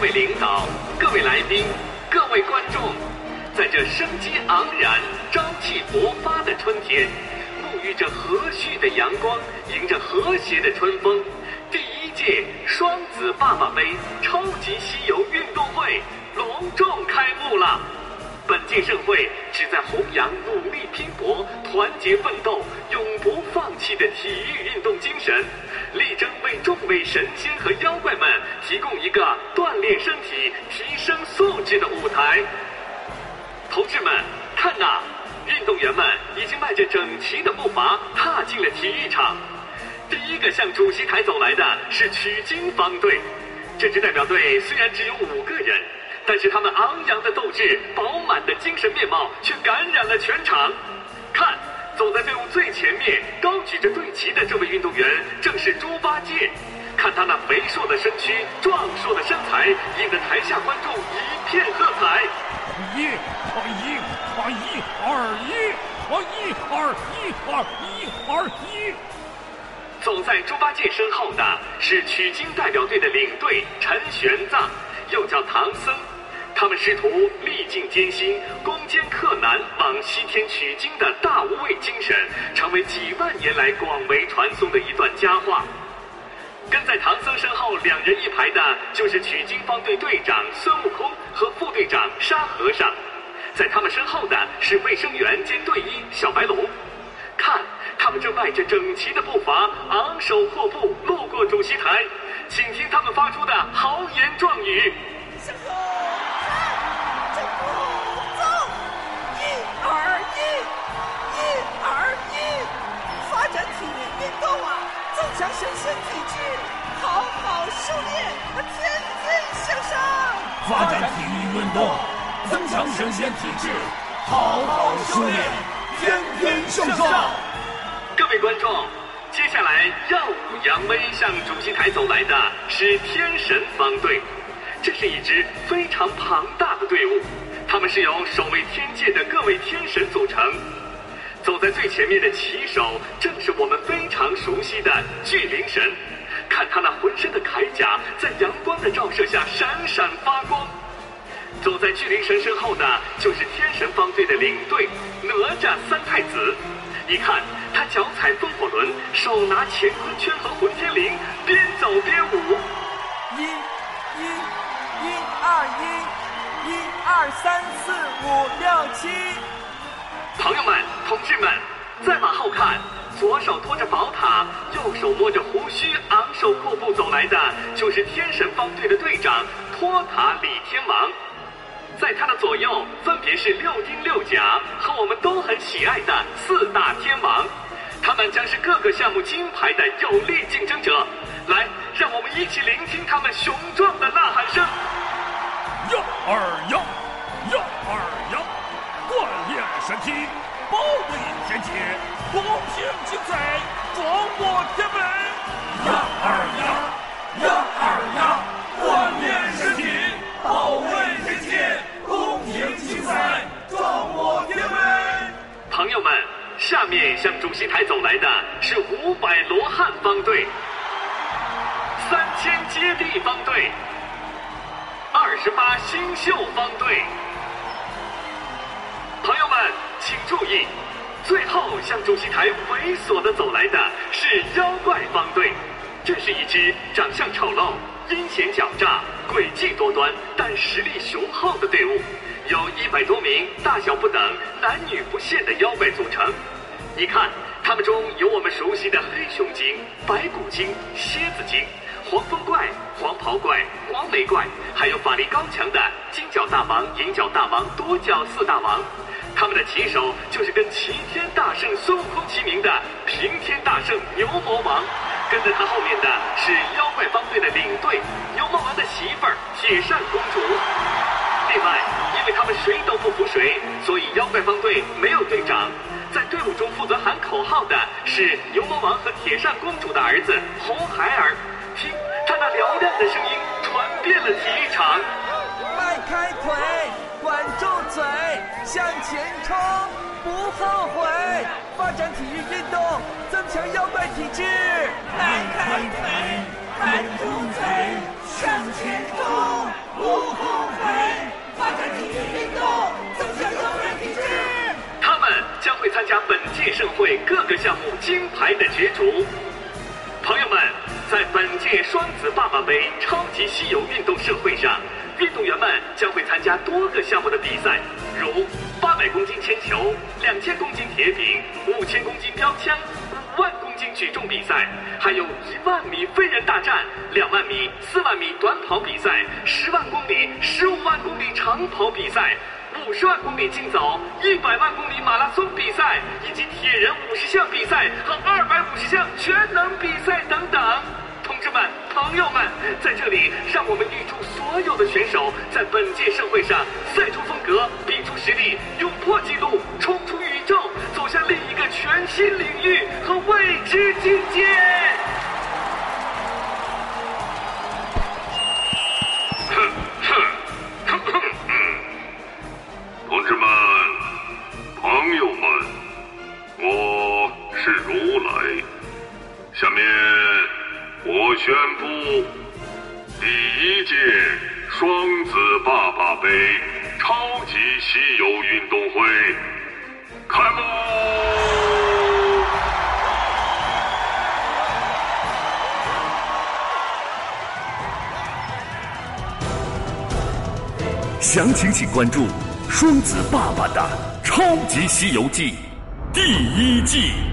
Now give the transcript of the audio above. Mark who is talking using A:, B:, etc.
A: 各位领导、各位来宾、各位观众，在这生机盎然、朝气勃发的春天，沐浴着和煦的阳光，迎着和谐的春风，第一届双子爸爸杯超级西游运动会隆重开幕了。本届盛会旨在弘扬努力拼搏、团结奋斗、永不放弃的体育运动精神，力争为众位神仙和妖怪们提供一个锻炼身体、提升素质的舞台。同志们，看呐，运动员们已经迈着整齐的步伐踏进了体育场。第一个向主席台走来的是取经方队，这支代表队虽然只有五个人。但是他们昂扬的斗志、饱满的精神面貌却感染了全场。看，走在队伍最前面、高举着队旗的这位运动员，正是猪八戒。看他那肥硕的身躯、壮硕的身材，引得台下观众一片喝彩。
B: 一，一，一，二，一，一，二，一，二，一，二，一。
A: 走在猪八戒身后的是取经代表队的领队陈玄奘。又叫唐僧，他们师徒历尽艰辛、攻坚克难往西天取经的大无畏精神，成为几万年来广为传颂的一段佳话。跟在唐僧身后两人一排的，就是取经方队队长孙悟空和副队长沙和尚，在他们身后的是卫生员兼队医小白龙。看，他们正迈着整齐的步伐，昂首阔步路过主席台。请听他们发出的豪言壮语。
C: 强身心体质，好好修炼，天天向上。
B: 发展体育运动，增强身心体质，好好修炼，天天向上。
A: 各位观众。接下来耀武扬威向主席台走来的是天神方队，这是一支非常庞大的队伍，他们是由守卫天界的各位天神组成。走在最前面的旗手正是我们非常熟悉的巨灵神，看他那浑身的铠甲在阳光的照射下闪闪发光。走在巨灵神身后的就是天神方队的领队哪吒三太子。一看，他脚踩风火轮，手拿乾坤圈和混天绫，边走边舞。
C: 一，一，一二一，一二三四五六七。
A: 朋友们，同志们，再往后看，左手托着宝塔，右手摸着胡须，昂首阔步走来的，就是天神方队的队长托塔李天王。在他的左右，分别是六丁六甲和我们都很喜爱的四大天王，他们将是各个项目金牌的有力竞争者。来，让我们一起聆听他们雄壮的呐喊声。
B: 一二呀，一二呀，锻炼身体，壮我天门。呀二呀，呀二呀，锻炼身体，保卫天界。
A: 朋友们，下面向主席台走来的是五百罗汉方队、三千接地方队、二十八星宿方队。朋友们，请注意，最后向主席台猥琐的走来的是妖怪方队，这是一支长相丑陋、阴险狡诈、诡计多端，但实力雄厚的队伍。有一百多名大小不等、男女不限的妖怪组成。你看，他们中有我们熟悉的黑熊精、白骨精、蝎子精、黄风怪、黄袍怪、黄眉怪，还有法力高强的金角大王、银角大王、多角四大王。他们的旗手就是跟齐天大圣孙悟空齐名的平天大圣牛魔王。跟在他后面的是妖怪方队的领队牛魔王的媳妇儿铁扇公主。另外，因为他们谁都不服谁，所以妖怪方队没有队长。在队伍中负责喊口号的是牛魔王和铁扇公主的儿子红孩儿。听他那嘹亮的声音传遍了体育场。
C: 迈开腿，管住嘴，向前冲，不后悔。发展体育运动，增强腰背体质。
D: 迈开腿，管住嘴，向前冲，
C: 不后悔。发展体育运动，增强腰背体质。
A: 他们将会参加本届盛会各个项目金牌的角逐。朋友们，在本届双子爸爸杯超级稀有运动盛会上。运动员们将会参加多个项目的比赛，如八百公斤铅球、两千公斤铁饼、五千公斤标枪、五万公斤举重比赛，还有一万米飞人大战、两万米、四万米短跑比赛、十万公里、十五万公里长跑比赛。五十万公里竞走、一百万公里马拉松比赛，以及铁人五十项比赛和二百五十项全能比赛等等。同志们、朋友们，在这里，让我们预祝所有的选手在本届盛会上赛出风格、比出实力、勇破纪录、冲出宇宙，走向另一个全新领域和未知境界。
D: 宣布，第一届双子爸爸杯超级西游运动会开幕。
B: 详情请关注《双子爸爸的超级西游记》第一季。